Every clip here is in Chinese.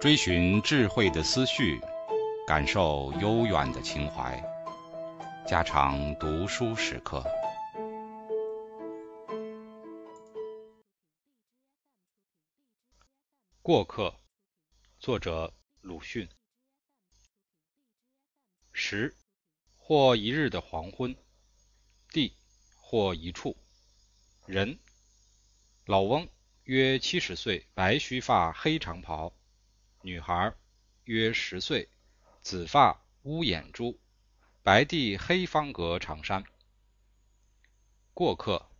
追寻智慧的思绪，感受悠远的情怀，家常读书时刻。过客，作者鲁迅。时，或一日的黄昏；地，或一处；人，老翁，约七十岁，白须发，黑长袍。女孩约十岁，紫发乌眼珠，白地黑方格长衫。过客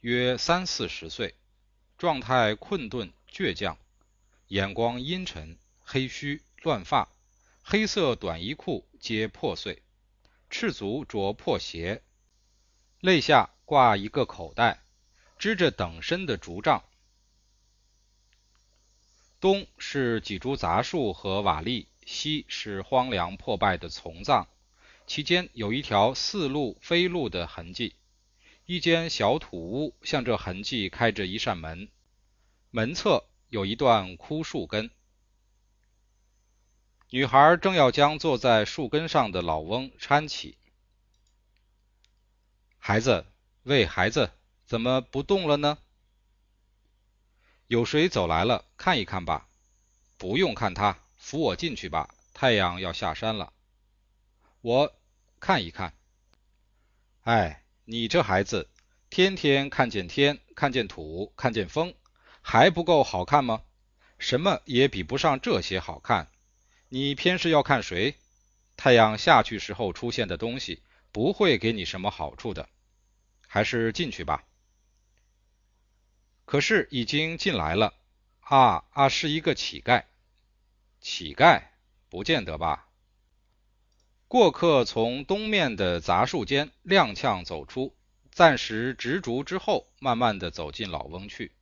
约三四十岁，状态困顿倔强，眼光阴沉，黑须乱发，黑色短衣裤皆破碎，赤足着破鞋，肋下挂一个口袋，支着等身的竹杖。东是几株杂树和瓦砾，西是荒凉破败的丛葬，其间有一条似路非路的痕迹。一间小土屋向这痕迹开着一扇门，门侧有一段枯树根。女孩正要将坐在树根上的老翁搀起。孩子，喂，孩子，怎么不动了呢？有谁走来了？看一看吧。不用看他，扶我进去吧。太阳要下山了。我看一看。哎，你这孩子，天天看见天，看见土，看见风，还不够好看吗？什么也比不上这些好看。你偏是要看谁？太阳下去时候出现的东西，不会给你什么好处的。还是进去吧。可是已经进来了，啊啊，是一个乞丐。乞丐不见得吧。过客从东面的杂树间踉跄走出，暂时执着之后，慢慢的走进老翁去。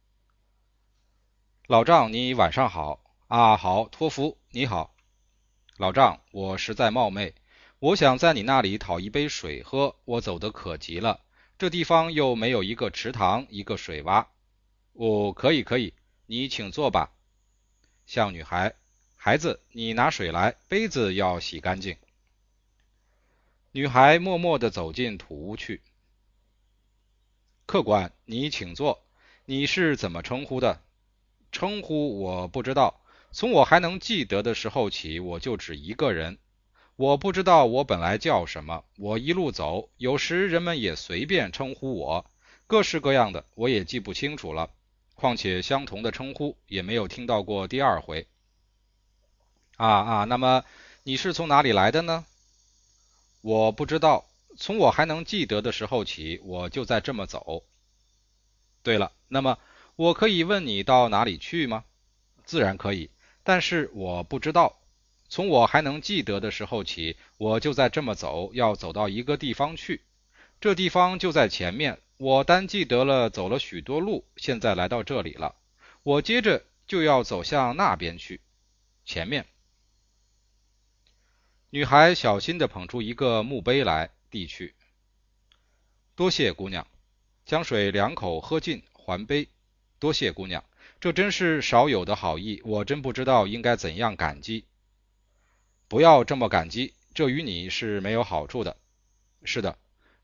老丈，你晚上好。啊，好，托福，你好。老丈，我实在冒昧，我想在你那里讨一杯水喝。我走得可急了，这地方又没有一个池塘，一个水洼。哦，可以可以，你请坐吧。向女孩，孩子，你拿水来，杯子要洗干净。女孩默默地走进土屋去。客官，你请坐。你是怎么称呼的？称呼我不知道。从我还能记得的时候起，我就只一个人。我不知道我本来叫什么。我一路走，有时人们也随便称呼我，各式各样的，我也记不清楚了。况且相同的称呼也没有听到过第二回。啊啊，那么你是从哪里来的呢？我不知道，从我还能记得的时候起，我就在这么走。对了，那么我可以问你到哪里去吗？自然可以，但是我不知道。从我还能记得的时候起，我就在这么走，要走到一个地方去。这地方就在前面。我单记得了走了许多路，现在来到这里了。我接着就要走向那边去。前面，女孩小心地捧出一个墓碑来，递去。多谢姑娘，将水两口喝尽，还杯。多谢姑娘，这真是少有的好意，我真不知道应该怎样感激。不要这么感激，这与你是没有好处的。是的，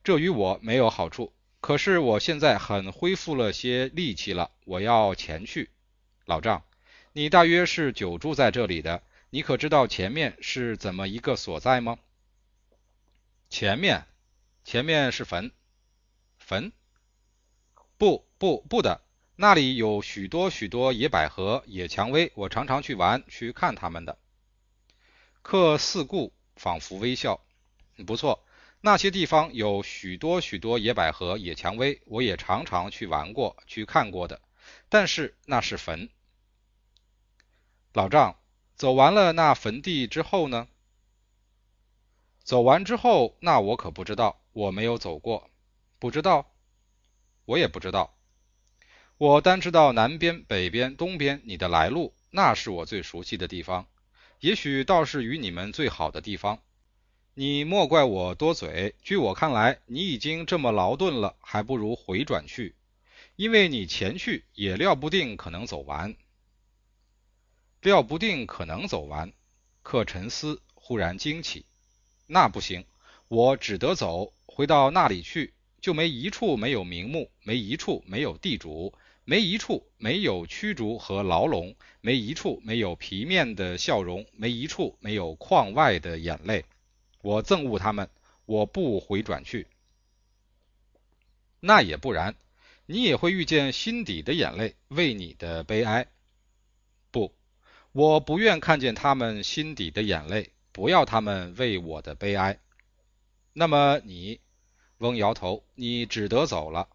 这与我没有好处。可是我现在很恢复了些力气了，我要前去。老丈，你大约是久住在这里的，你可知道前面是怎么一个所在吗？前面，前面是坟，坟？不不不的，那里有许多许多野百合、野蔷薇，我常常去玩，去看它们的。客四顾，仿佛微笑。不错。那些地方有许多许多野百合、野蔷薇，我也常常去玩过、去看过的。但是那是坟。老丈，走完了那坟地之后呢？走完之后，那我可不知道，我没有走过，不知道。我也不知道。我单知道南边、北边、东边，你的来路，那是我最熟悉的地方，也许倒是与你们最好的地方。你莫怪我多嘴。据我看来，你已经这么劳顿了，还不如回转去，因为你前去也料不定可能走完。料不定可能走完，克沉思，忽然惊起，那不行，我只得走，回到那里去，就没一处没有名目，没一处没有地主，没一处没有驱逐和牢笼，没一处没有皮面的笑容，没一处没有眶外的眼泪。我憎恶他们，我不回转去。那也不然，你也会遇见心底的眼泪，为你的悲哀。不。我不愿看见他们心底的眼泪，不要他们为我的悲哀。那么你，翁摇头，你只得走了。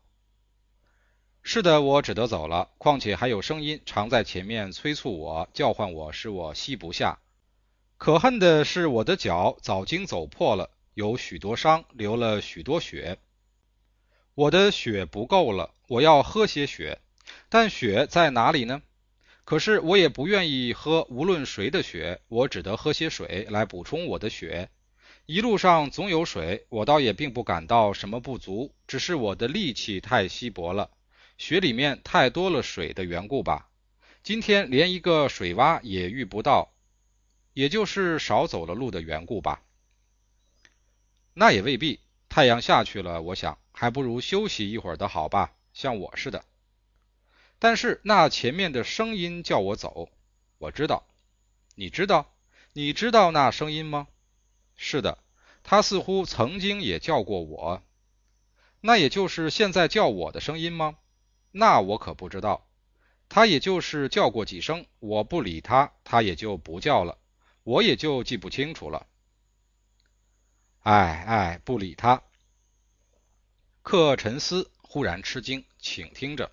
是的，我只得走了。况且还有声音常在前面催促我，叫唤我，使我吸不下。可恨的是，我的脚早经走破了，有许多伤，流了许多血。我的血不够了，我要喝些血，但血在哪里呢？可是我也不愿意喝无论谁的血，我只得喝些水来补充我的血。一路上总有水，我倒也并不感到什么不足，只是我的力气太稀薄了，血里面太多了水的缘故吧。今天连一个水洼也遇不到，也就是少走了路的缘故吧。那也未必，太阳下去了，我想还不如休息一会儿的好吧，像我似的。但是那前面的声音叫我走，我知道，你知道，你知道那声音吗？是的，他似乎曾经也叫过我，那也就是现在叫我的声音吗？那我可不知道，他也就是叫过几声，我不理他，他也就不叫了，我也就记不清楚了。哎哎，不理他。克沉思，忽然吃惊，请听着。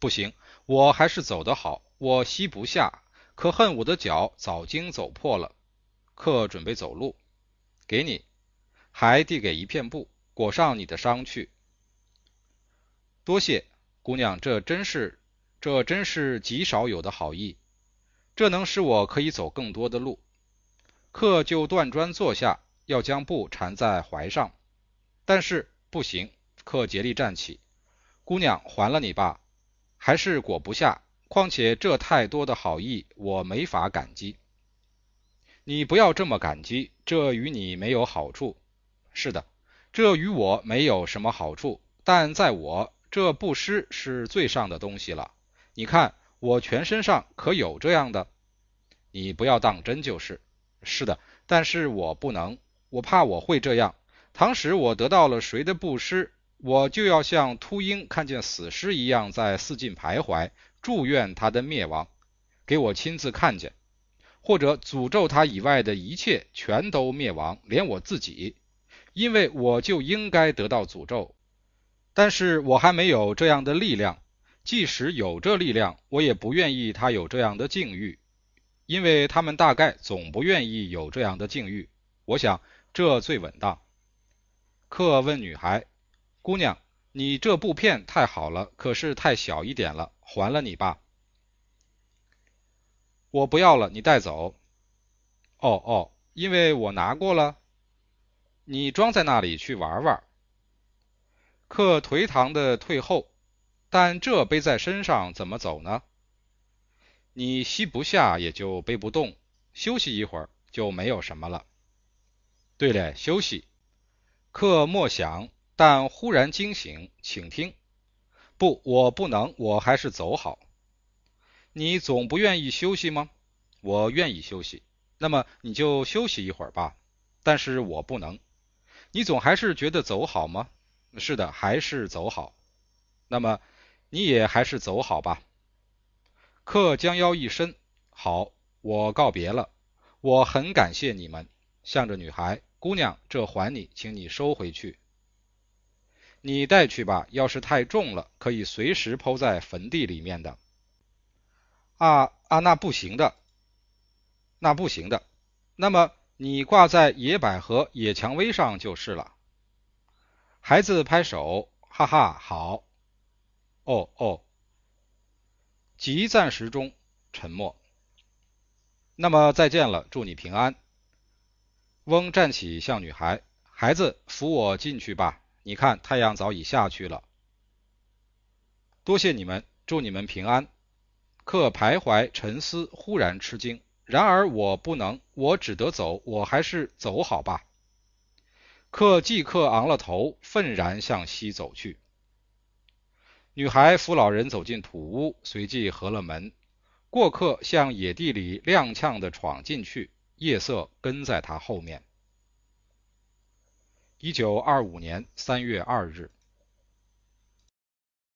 不行，我还是走得好。我吸不下，可恨我的脚早经走破了。克准备走路，给你，还递给一片布，裹上你的伤去。多谢姑娘，这真是，这真是极少有的好意。这能使我可以走更多的路。克就断砖坐下，要将布缠在怀上，但是不行。克竭力站起，姑娘，还了你吧。还是裹不下，况且这太多的好意，我没法感激。你不要这么感激，这与你没有好处。是的，这与我没有什么好处，但在我这布施是最上的东西了。你看我全身上可有这样的？你不要当真就是。是的，但是我不能，我怕我会这样。倘使我得到了谁的布施？我就要像秃鹰看见死尸一样在四近徘徊，祝愿他的灭亡，给我亲自看见，或者诅咒他以外的一切全都灭亡，连我自己，因为我就应该得到诅咒。但是我还没有这样的力量，即使有这力量，我也不愿意他有这样的境遇，因为他们大概总不愿意有这样的境遇。我想这最稳当。客问女孩。姑娘，你这布片太好了，可是太小一点了，还了你吧。我不要了，你带走。哦哦，因为我拿过了。你装在那里去玩玩。客颓唐的退后，但这背在身上怎么走呢？你吸不下也就背不动，休息一会儿就没有什么了。对了，休息。克莫想。但忽然惊醒，请听，不，我不能，我还是走好。你总不愿意休息吗？我愿意休息，那么你就休息一会儿吧。但是我不能。你总还是觉得走好吗？是的，还是走好。那么你也还是走好吧。客将腰一伸，好，我告别了。我很感谢你们。向着女孩，姑娘，这还你，请你收回去。你带去吧，要是太重了，可以随时抛在坟地里面的。啊啊，那不行的，那不行的。那么你挂在野百合、野蔷薇上就是了。孩子拍手，哈哈，好。哦哦。极暂时中沉默。那么再见了，祝你平安。翁站起，向女孩：“孩子，扶我进去吧。”你看，太阳早已下去了。多谢你们，祝你们平安。克徘徊沉思，忽然吃惊。然而我不能，我只得走。我还是走好吧。克即刻昂了头，愤然向西走去。女孩扶老人走进土屋，随即合了门。过客向野地里踉跄地闯进去，夜色跟在他后面。一九二五年三月二日。